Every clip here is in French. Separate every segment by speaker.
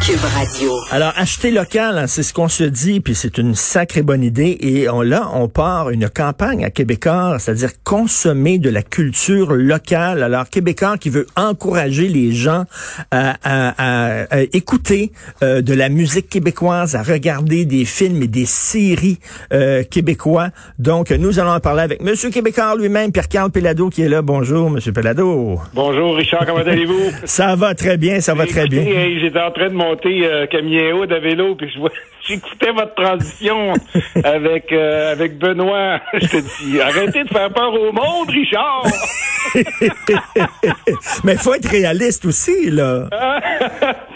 Speaker 1: Cube Radio.
Speaker 2: Alors, acheter local, hein, c'est ce qu'on se dit, puis c'est une sacrée bonne idée. Et on, là, on part une campagne à Québécois, c'est-à-dire consommer de la culture locale. Alors, Québécois qui veut encourager les gens à, à, à, écouter euh, de la musique québécoise, à regarder des films et des séries euh, québécois. Donc, nous allons en parler avec Monsieur Québécois lui-même, Pierre-Carl Pelado, qui est là. Bonjour, Monsieur Pelado.
Speaker 3: Bonjour, Richard, comment allez-vous?
Speaker 2: ça va très bien, ça va très bien.
Speaker 3: J'étais en train de monter euh, Camilleau de vélo, puis je j'écoutais votre transition avec euh, avec Benoît. Je te dis, arrêtez de faire peur au monde, Richard.
Speaker 2: Mais il faut être réaliste aussi, là.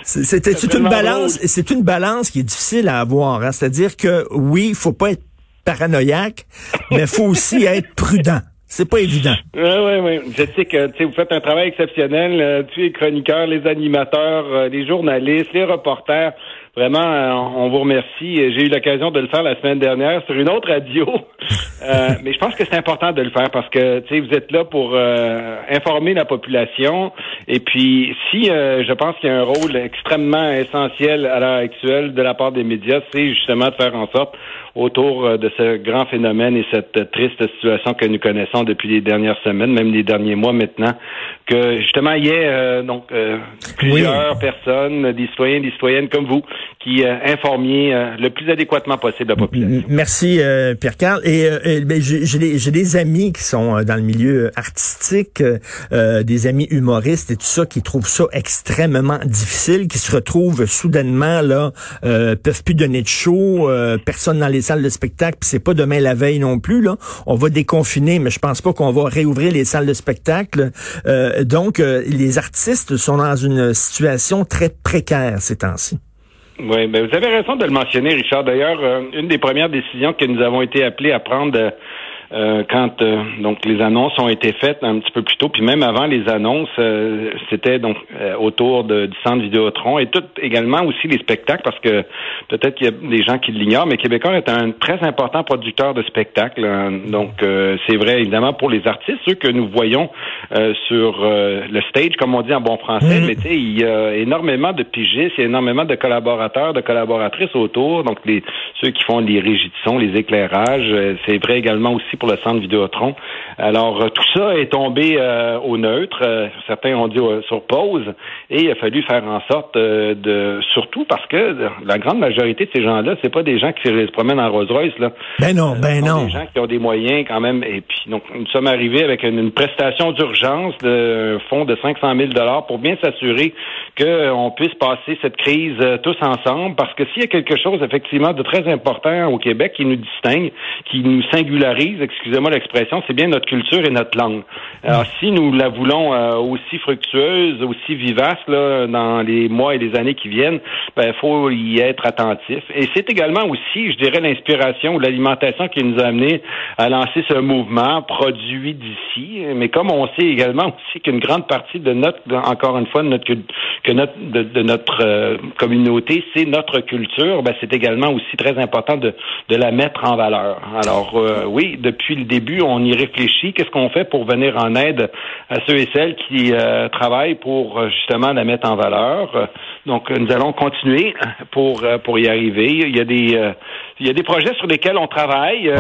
Speaker 2: C'était une balance, c'est une balance qui est difficile à avoir. Hein? C'est-à-dire que oui, il faut pas être paranoïaque, mais il faut aussi être prudent. C'est pas évident.
Speaker 3: Oui, oui, oui. Je sais que vous faites un travail exceptionnel. Euh, tu les chroniqueurs, les animateurs, euh, les journalistes, les reporters. Vraiment, euh, on vous remercie. J'ai eu l'occasion de le faire la semaine dernière sur une autre radio. Mais je pense que c'est important de le faire parce que vous êtes là pour informer la population. Et puis, si je pense qu'il y a un rôle extrêmement essentiel à l'heure actuelle de la part des médias, c'est justement de faire en sorte autour euh, de ce grand phénomène et cette triste situation que nous connaissons depuis les dernières semaines, même les derniers mois maintenant, que justement il y ait euh, donc euh, plusieurs personnes, des citoyens, des citoyennes comme vous, qui informiez le plus adéquatement possible la population.
Speaker 2: Merci Pierre Carl. Et, ben, j'ai des amis qui sont dans le milieu artistique, des amis humoristes et tout ça, qui trouvent ça extrêmement difficile, qui se retrouvent soudainement là, peuvent plus donner de show, personne dans les salles de spectacle, puis c'est pas demain la veille non plus. Là, on va déconfiner, mais je pense pas qu'on va réouvrir les salles de spectacle. Euh, donc, euh, les artistes sont dans une situation très précaire ces temps-ci.
Speaker 3: Oui, ben vous avez raison de le mentionner, Richard. D'ailleurs, euh, une des premières décisions que nous avons été appelés à prendre euh, quand euh, donc les annonces ont été faites un petit peu plus tôt, puis même avant les annonces, euh, c'était donc autour de, du centre Vidéotron et tout également aussi les spectacles, parce que peut-être qu'il y a des gens qui l'ignorent, mais Québécois est un très important producteur de spectacles. Hein. donc c'est vrai évidemment pour les artistes, ceux que nous voyons sur le stage, comme on dit en bon français, mm. mais tu sais, il y a énormément de pigistes, il y a énormément de collaborateurs, de collaboratrices autour, donc les ceux qui font les régies de son, les éclairages, c'est vrai également aussi pour le centre Vidéotron. Alors, euh, tout ça est tombé euh, au neutre. Euh, certains ont dit sur pause. Et il a fallu faire en sorte de, surtout parce que la grande majorité de ces gens-là, c'est pas des gens qui se promènent en Rolls-Royce, là.
Speaker 2: Ben non, ben non.
Speaker 3: des gens qui ont des moyens quand même. Et puis, donc, nous sommes arrivés avec une, prestation d'urgence de fonds de 500 000 dollars pour bien s'assurer qu'on puisse passer cette crise tous ensemble. Parce que s'il y a quelque chose, effectivement, de très important au Québec qui nous distingue, qui nous singularise, excusez-moi l'expression, c'est bien notre culture et notre langue. Alors, si nous la voulons euh, aussi fructueuse, aussi vivace là, dans les mois et les années qui viennent, il ben, faut y être attentif. Et c'est également aussi, je dirais, l'inspiration ou l'alimentation qui nous a amené à lancer ce mouvement produit d'ici. Mais comme on sait également aussi qu'une grande partie de notre, encore une fois, de notre, euh, communauté, c'est notre culture, ben, c'est également aussi très important de, de la mettre en valeur. Alors, euh, oui, depuis le début, on y réfléchit. Qu'est-ce qu'on fait pour venir en aide à ceux et celles qui euh, travaillent pour euh, justement la mettre en valeur? Donc, nous allons continuer pour euh, pour y arriver. Il y a des il y a des projets sur lesquels on travaille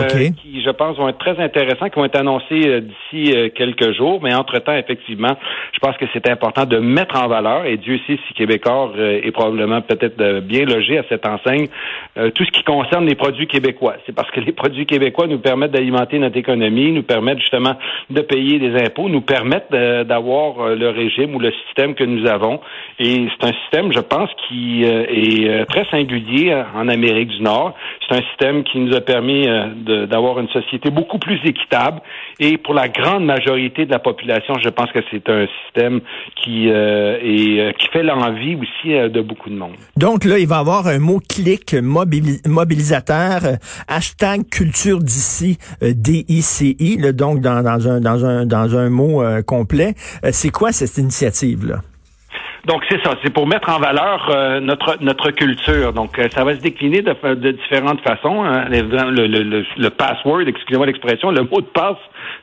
Speaker 3: qui, je pense, vont être très intéressants, qui vont être annoncés d'ici quelques jours. Mais entre-temps, effectivement, je pense que c'est important de mettre en valeur, et Dieu sait si Québécois est probablement peut-être bien logé à cette enseigne, tout ce qui concerne les produits québécois. C'est parce que les produits québécois nous permettent d'alimenter notre économie, nous permettent justement de payer des impôts, nous permettent d'avoir euh, le régime ou le système que nous avons. Et c'est un système, je pense, qui euh, est euh, très singulier en Amérique du Nord. C'est un système qui nous a permis d'avoir une société beaucoup plus équitable. Et pour la grande majorité de la population, je pense que c'est un système qui est, qui fait l'envie aussi de beaucoup de monde.
Speaker 2: Donc là, il va y avoir un mot clic mobilisateur, hashtag culture d'ici, DICI, là, donc dans, dans, un, dans, un, dans un mot euh, complet. Euh, c'est quoi cette initiative-là?
Speaker 3: Donc c'est ça, c'est pour mettre en valeur euh, notre notre culture. Donc ça va se décliner de, de différentes façons. Hein. Le, le, le, le, password, excusez-moi l'expression, le mot de passe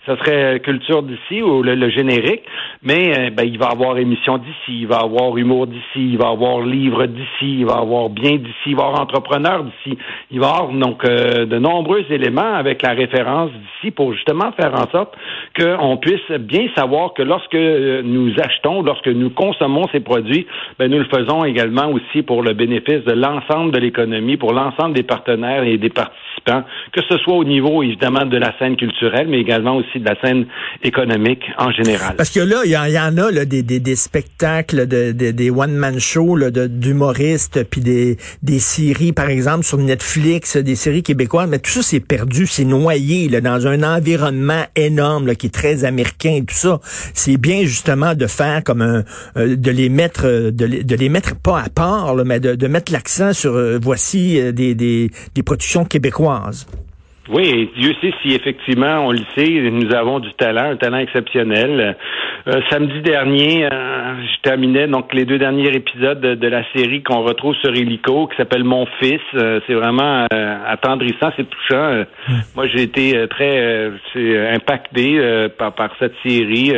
Speaker 3: ça serait culture d'ici ou le, générique, mais ben, il va avoir émission d'ici, il va avoir humour d'ici, il va avoir livre d'ici, il va avoir bien d'ici, il va avoir entrepreneur d'ici, il va avoir donc de nombreux éléments avec la référence d'ici pour justement faire en sorte qu'on puisse bien savoir que lorsque nous achetons, lorsque nous consommons ces produits, ben, nous le faisons également aussi pour le bénéfice de l'ensemble de l'économie, pour l'ensemble des partenaires et des participants, que ce soit au niveau évidemment de la scène culturelle, mais également aussi de la scène économique en général.
Speaker 2: Parce que là, il y, en a là, des, des, des spectacles, de, des one-man shows d'humoristes, puis des, des séries, par exemple, sur Netflix, des séries québécoises, mais tout ça, c'est perdu, c'est noyé là, dans un environnement énorme là, qui est très américain et tout ça. C'est bien justement de faire comme un, euh, de les mettre, euh, de les, de les mettre pas à part, mais de, de mettre l'accent sur euh, voici des, des, des productions québécoises.
Speaker 3: Oui, Dieu sait si effectivement, on le sait, nous avons du talent, un talent exceptionnel. Euh, samedi dernier, euh, je terminais donc les deux derniers épisodes de, la série qu'on retrouve sur Helico, qui s'appelle Mon Fils. Euh, c'est vraiment attendrissant, c'est touchant. Moi, j'ai été très impacté par, par cette série.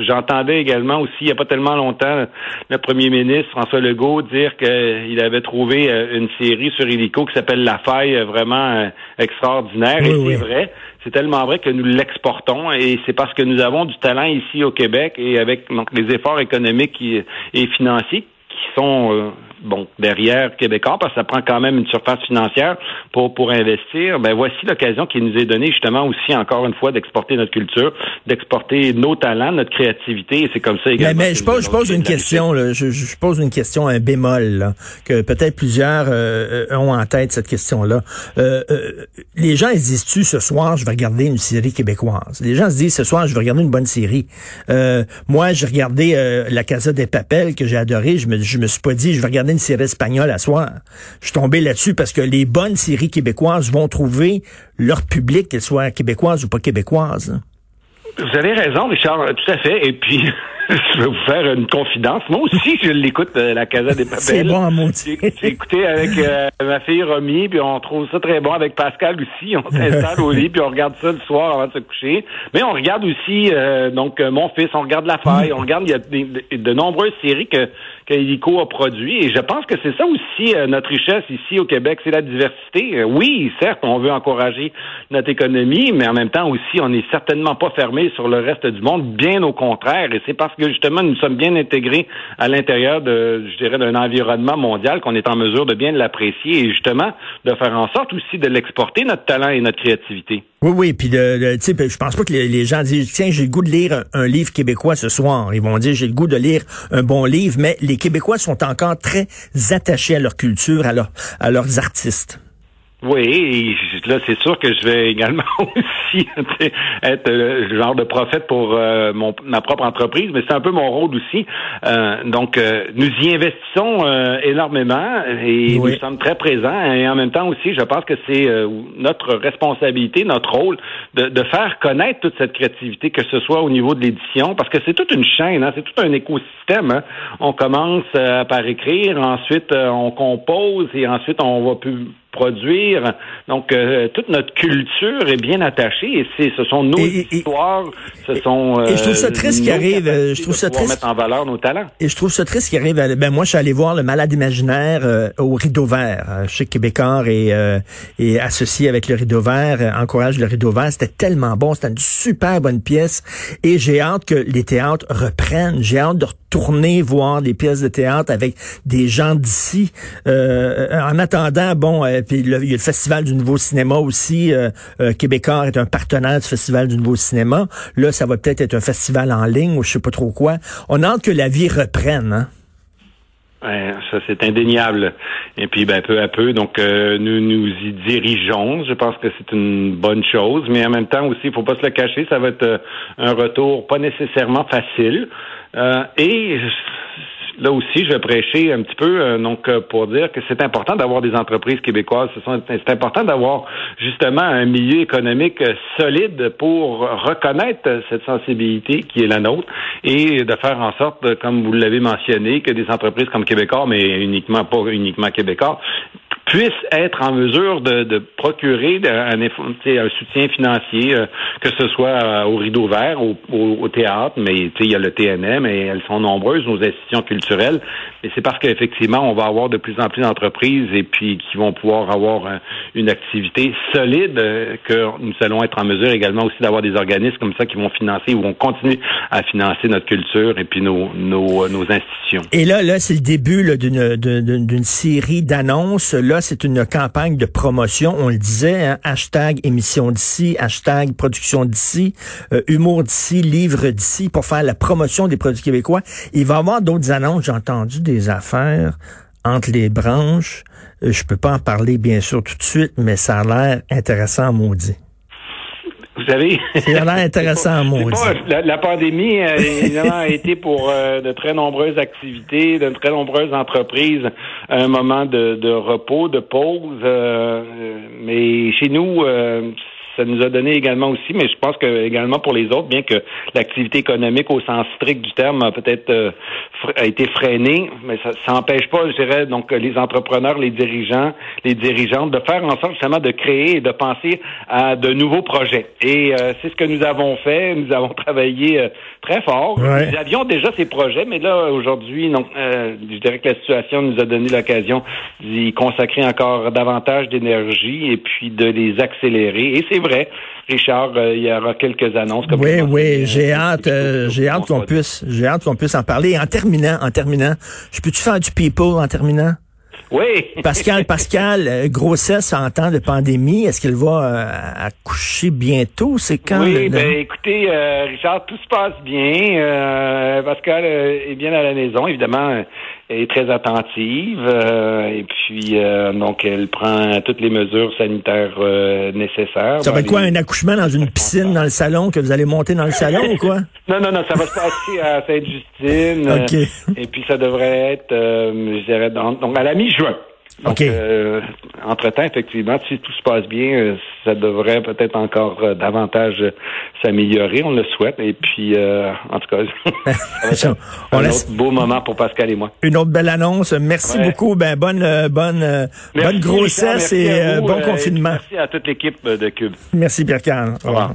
Speaker 3: J'entendais également aussi, il n'y a pas tellement longtemps, le premier ministre François Legault dire qu'il avait trouvé une série sur Helico qui s'appelle La Faille, vraiment extraordinaire. Et c'est vrai. C'est tellement vrai que nous l'exportons et c'est parce que nous avons du talent ici au Québec et avec donc, les efforts économiques et financiers qui sont euh, bon, derrière Québécois, parce que ça prend quand même une surface financière pour, pour investir, ben voici l'occasion qui nous est donnée justement aussi, encore une fois, d'exporter notre culture, d'exporter nos talents, notre créativité, et c'est comme ça également.
Speaker 2: Mais, je pose, je pose une question, là, je, je, pose une question, un bémol, là, que peut-être plusieurs euh, euh, ont en tête cette question-là. Euh, les gens, ils disent-tu, ce soir, je vais regarder une série québécoise? Les gens se disent, ce soir, je vais regarder une bonne série. moi, j'ai regardé La Casa des Papels, que j'ai adoré, je me, je me suis pas dit, je vais regarder une série espagnole à soir. Je suis tombé là-dessus parce que les bonnes séries québécoises vont trouver leur public, qu'elles soient québécoises ou pas québécoises.
Speaker 3: Vous avez raison, Richard, tout à fait. Et puis, je vais vous faire une confidence. Moi aussi, je l'écoute, euh, La Casa des Papels.
Speaker 2: C'est bon à
Speaker 3: J'ai écouté avec euh, ma fille Romy, puis on trouve ça très bon avec Pascal aussi. On s'installe au lit, puis on regarde ça le soir avant de se coucher. Mais on regarde aussi, euh, donc, mon fils, on regarde La Faille, on regarde, il y a de, de nombreuses séries que qu'Hélico a produit. Et je pense que c'est ça aussi notre richesse ici au Québec, c'est la diversité. oui, certes, on veut encourager notre économie, mais en même temps aussi, on n'est certainement pas fermé sur le reste du monde, bien au contraire. Et c'est parce que justement, nous sommes bien intégrés à l'intérieur de, je dirais, d'un environnement mondial qu'on est en mesure de bien l'apprécier et justement de faire en sorte aussi de l'exporter, notre talent et notre créativité.
Speaker 2: Oui, oui, puis de, tu sais, je pense pas que les, gens disent tiens, j'ai le goût de lire un, livre québécois ce soir. Ils vont dire j'ai le goût de lire un bon livre, mais les Québécois sont encore très attachés à leur culture, à leurs artistes.
Speaker 3: Oui, là, c'est sûr que je vais également aussi être le genre de prophète pour euh, mon, ma propre entreprise, mais c'est un peu mon rôle aussi. Euh, donc, euh, nous y investissons énormément et nous sommes très présents. Et en même temps aussi, je pense que c'est notre responsabilité, notre rôle de, de, faire connaître toute cette créativité, que ce soit au niveau de l'édition, parce que c'est toute une chaîne, hein, c'est tout un écosystème. Hein. On commence par écrire, ensuite on compose et ensuite on va plus produire. Donc, euh, toute notre culture est bien attachée et c'est, ce sont nos histoires, ce sont.
Speaker 2: et je trouve ça euh, triste qui arrive. Euh, je trouve ça triste.
Speaker 3: mettre en valeur nos talents.
Speaker 2: Et je trouve ça triste qui arrive. Ben moi, je suis allé voir le Malade imaginaire au Rideau Vert. chez Québécois et, et associé avec le Rideau Vert, encourage le Rideau Vert. C'était tellement bon, c'était une super bonne pièce. Et j'ai hâte que les théâtres reprennent. J'ai hâte de retourner voir des pièces de théâtre avec des gens d'ici. en attendant, bon puis il y a le Festival du Nouveau Cinéma aussi. Euh, euh, Québécois est un partenaire du Festival du Nouveau Cinéma. Là, ça va peut-être être un festival en ligne ou je sais pas trop quoi. On a hâte que la vie reprenne. Hein?
Speaker 3: ça c'est indéniable. Et puis ben peu à peu, donc euh, nous nous y dirigeons. Je pense que c'est une bonne chose, mais en même temps aussi, il faut pas se le cacher, ça va être un retour pas nécessairement facile. et là aussi, je vais prêcher un petit peu euh, donc euh, pour dire que c'est important d'avoir des entreprises québécoises. C'est important d'avoir justement un milieu économique euh, solide pour reconnaître cette sensibilité qui est la nôtre et de faire en sorte, comme vous l'avez mentionné, que des entreprises comme Québécois, mais uniquement pas uniquement Québécois, puissent être en mesure de, procurer un, soutien financier, euh, que ce soit euh, au Rideau Vert, au, théâtre, mais il y a le TNM, et elles sont nombreuses, nos institutions culturelles. Mais c'est parce qu'effectivement, on va avoir de plus en plus d'entreprises et puis qui vont pouvoir avoir une activité solide que nous allons être en mesure également aussi d'avoir des organismes comme ça qui vont financer ou vont continuer à financer notre culture et puis nos, nos, institutions.
Speaker 2: Et là, là, c'est le début d'une série d'annonces. Là, c'est une campagne de promotion. On le disait, hein, hashtag émission d'ici, hashtag production d'ici, euh, humour d'ici, livre d'ici, pour faire la promotion des produits québécois. Il va y avoir d'autres annonces. J'ai entendu des affaires entre les branches. Euh, je peux pas en parler, bien sûr, tout de suite, mais ça a l'air intéressant, maudit.
Speaker 3: Savez.
Speaker 2: C'est vraiment intéressant, moi.
Speaker 3: La, la, pandémie, euh, évidemment, a été pour euh, de très nombreuses activités, de très nombreuses entreprises, un moment de, de repos, de pause. Euh, mais chez nous, ça nous a donné également aussi, mais je pense que également pour les autres, bien que l'activité économique au sens strict du terme a peut-être euh, a été freinée, mais ça n'empêche pas, je dirais, donc les entrepreneurs, les dirigeants, les dirigeantes de faire en sorte justement de créer et de penser à de nouveaux projets. Et euh, c'est ce que nous avons fait. Nous avons travaillé euh, très fort. Nous avions déjà ces projets, mais là aujourd'hui, donc, je dirais que la situation nous a donné l'occasion d'y consacrer encore davantage d'énergie et puis de les accélérer. Et c'est Richard, euh, il y aura quelques annonces. Comme
Speaker 2: oui, oui, j'ai hâte, euh, j'ai hâte qu'on puisse, j'ai hâte qu'on puisse en parler. en terminant, en terminant, je peux-tu faire du people en terminant?
Speaker 3: Oui.
Speaker 2: Pascal, Pascal, euh, grossesse en temps de pandémie, est-ce qu'elle va accoucher bientôt? C'est quand?
Speaker 3: Oui, ben écoutez, Richard, tout se passe bien. Pascal est bien à la maison, évidemment elle est très attentive euh, et puis euh, donc elle prend toutes les mesures sanitaires euh, nécessaires.
Speaker 2: Ça va être quoi un accouchement dans une piscine dans le salon que vous allez monter dans le salon ou quoi?
Speaker 3: Non non non, ça va se passer à Sainte-Justine. OK. et puis ça devrait être je dirais donc à la mi-juin. Donc, euh, entre-temps, effectivement, si tout se passe bien, euh, ça devrait peut-être encore euh, davantage s'améliorer, on le souhaite. Et puis, en tout cas, ça un, beau moment pour Pascal et moi.
Speaker 2: Une autre belle annonce. Merci beaucoup. Ben, bonne, bonne, bonne grossesse et bon confinement.
Speaker 3: merci à toute l'équipe de Cube.
Speaker 2: Merci, Pierre-Carl. Au revoir.